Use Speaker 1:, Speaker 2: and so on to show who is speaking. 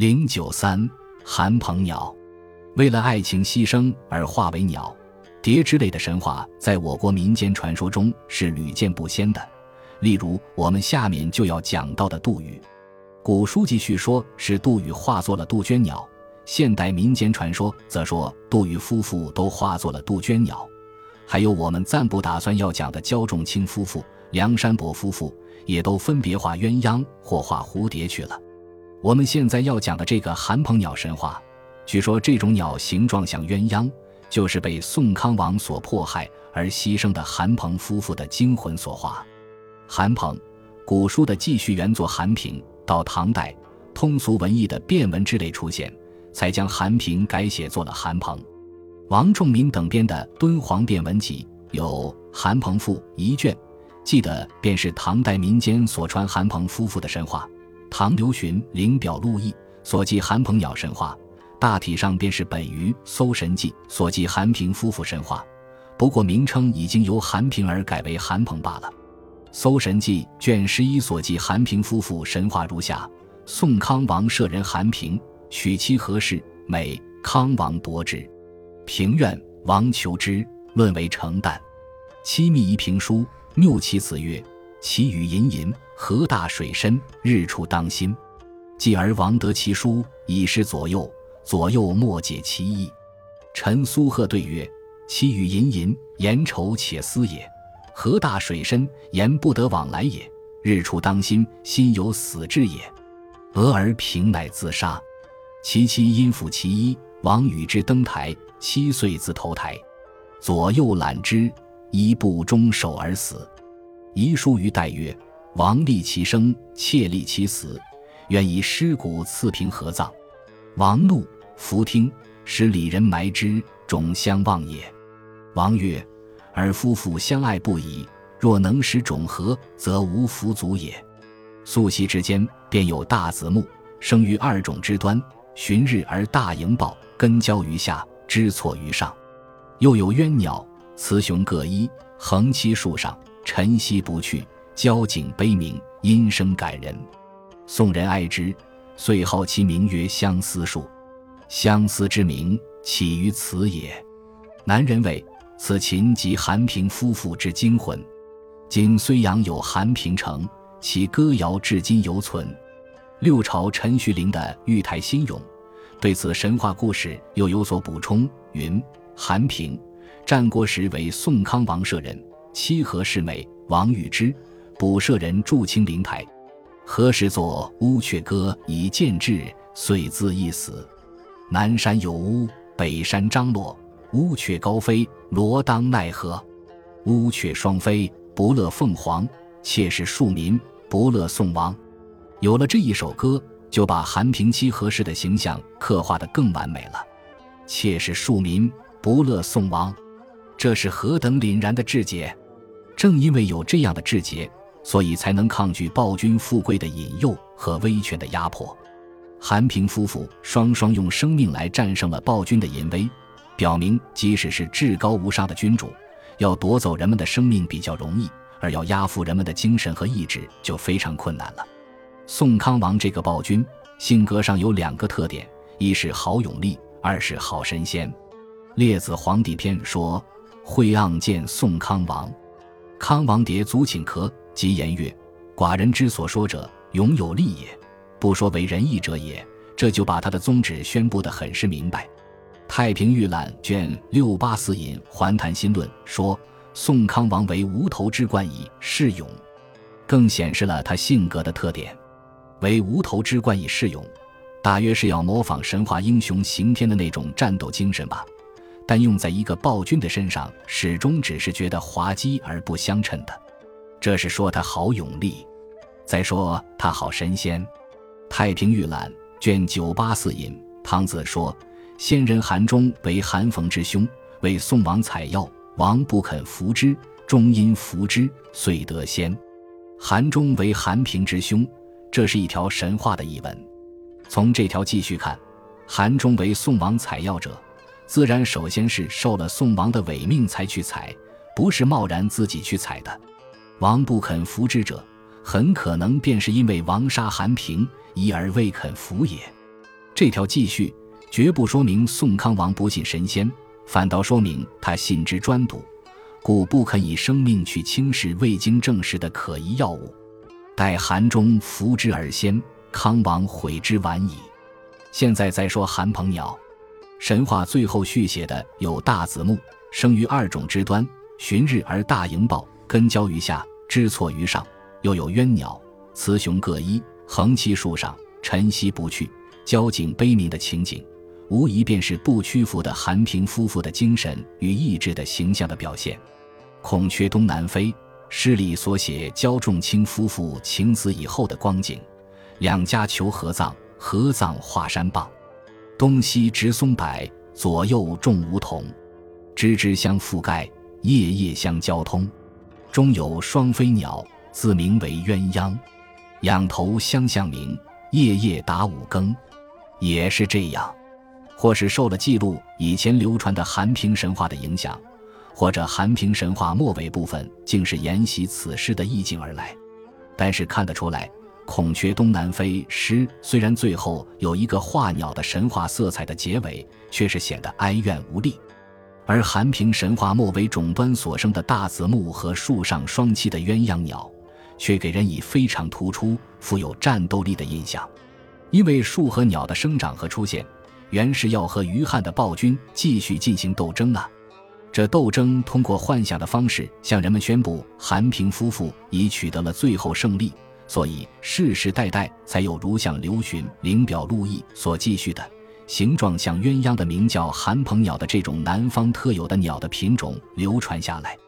Speaker 1: 零九三，韩鹏鸟，为了爱情牺牲而化为鸟、蝶之类的神话，在我国民间传说中是屡见不鲜的。例如，我们下面就要讲到的杜宇，古书记叙说是杜宇化作了杜鹃鸟，现代民间传说则说杜宇夫妇都化作了杜鹃鸟。还有我们暂不打算要讲的焦仲卿夫妇、梁山伯夫妇，也都分别画鸳鸯或画蝴蝶去了。我们现在要讲的这个韩鹏鸟神话，据说这种鸟形状像鸳鸯，就是被宋康王所迫害而牺牲的韩鹏夫妇的精魂所化。韩鹏，古书的记叙原作韩平，到唐代，通俗文艺的变文之类出现，才将韩平改写作了韩鹏。王仲民等编的《敦煌变文集》有《韩鹏赋》一卷，记得便是唐代民间所传韩鹏夫妇的神话。唐刘询《灵表录异》所记韩鹏鸟神话，大体上便是本于《搜神记》所记韩平夫妇神话，不过名称已经由韩平儿改为韩鹏罢了。《搜神记》卷十一所记韩平夫妇神话如下：宋康王舍人韩平，娶妻何氏，美，康王夺之。平院王求之，论为成旦。妻密一评书，谬其子曰：“其语吟吟。”河大水深，日出当心。继而王得其书，以示左右。左右莫解其意。臣苏贺对曰：“其语吟吟，言愁且思也；河大水深，言不得往来也；日出当心，心有死志也。”俄而平乃自杀。其妻因抚其衣，王与之登台，七岁自投台。左右揽之，一不终守而死。遗书于代曰。王立其生，妾立其死，愿以尸骨赐平合葬。王怒，弗听，使里人埋之，种相望也。王曰：“尔夫妇相爱不已，若能使种合，则无弗足也。”素昔之间，便有大子木，生于二种之端，旬日而大盈抱，根交于下，枝错于上。又有鸳鸟，雌雄各一，横栖树上，晨曦不去。交颈悲鸣，音声感人。宋人爱之，遂号其名曰相思树。相思之名，起于此也。南人谓此琴即韩平夫妇之精魂。今睢阳有韩平城，其歌谣至今犹存。六朝陈徐陵的《玉台新咏》对此神话故事又有所补充，云：韩平，战国时为宋康王舍人，妻何氏美，王与之。卜舍人祝清灵台，何时作《乌鹊歌》以见志，遂自缢死。南山有乌，北山张罗，乌鹊高飞，罗当奈何？乌鹊双飞，不乐凤凰，妾是庶民，不乐宋王。有了这一首歌，就把韩平妻何氏的形象刻画得更完美了。妾是庶民，不乐宋王，这是何等凛然的志节！正因为有这样的志节。所以才能抗拒暴君富贵的引诱和威权的压迫。韩平夫妇双双用生命来战胜了暴君的淫威，表明即使是至高无上的君主，要夺走人们的生命比较容易，而要压服人们的精神和意志就非常困难了。宋康王这个暴君性格上有两个特点：一是好勇力，二是好神仙。《列子皇帝篇》说：“惠盎见宋康王，康王迭足请客。”即言曰：“寡人之所说者，勇有力也，不说为仁义者也。”这就把他的宗旨宣布得很是明白。《太平御览》卷六八四引《环谈新论》说：“宋康王为无头之冠以示勇，更显示了他性格的特点。为无头之冠以示勇，大约是要模仿神话英雄刑天的那种战斗精神吧。但用在一个暴君的身上，始终只是觉得滑稽而不相称的。”这是说他好勇力，再说他好神仙。《太平御览》卷九八四引汤子说：“先人韩忠为韩冯之兄，为宋王采药，王不肯服之，终因服之，遂得仙。韩忠为韩平之兄，这是一条神话的译文。从这条继续看，韩忠为宋王采药者，自然首先是受了宋王的委命才去采，不是贸然自己去采的。”王不肯服之者，很可能便是因为王杀韩平，一而未肯服也。这条记叙绝不说明宋康王不信神仙，反倒说明他信之专笃，故不肯以生命去轻视未经证实的可疑药物。待韩忠服之而先，康王悔之晚矣。现在再说韩鹏鸟，神话最后续写的有大子木，生于二种之端，旬日而大盈报，根交于下，枝错于上；又有鸳鸟，雌雄各一，横栖树上，晨曦不去，交颈悲鸣的情景，无疑便是不屈服的韩平夫妇的精神与意志的形象的表现。孔雀东南飞，诗里所写焦仲卿夫妇情死以后的光景，两家求合葬。合葬华山傍，东西植松柏，左右种梧桐，枝枝相覆盖，叶叶相交通。中有双飞鸟，自名为鸳鸯，仰头相向鸣，夜夜打五更。也是这样，或是受了记录以前流传的韩平神话的影响，或者韩平神话末尾部分竟是沿袭此诗的意境而来。但是看得出来。孔雀东南飞诗虽然最后有一个画鸟的神话色彩的结尾，却是显得哀怨无力；而韩平神话末尾种端所生的大子木和树上双栖的鸳鸯鸟，却给人以非常突出、富有战斗力的印象。因为树和鸟的生长和出现，原是要和于汉的暴君继续进行斗争啊！这斗争通过幻想的方式向人们宣布，韩平夫妇已取得了最后胜利。所以世世代代才有如像刘询灵表陆毅所记叙的形状像鸳鸯的名叫寒鹏鸟的这种南方特有的鸟的品种流传下来。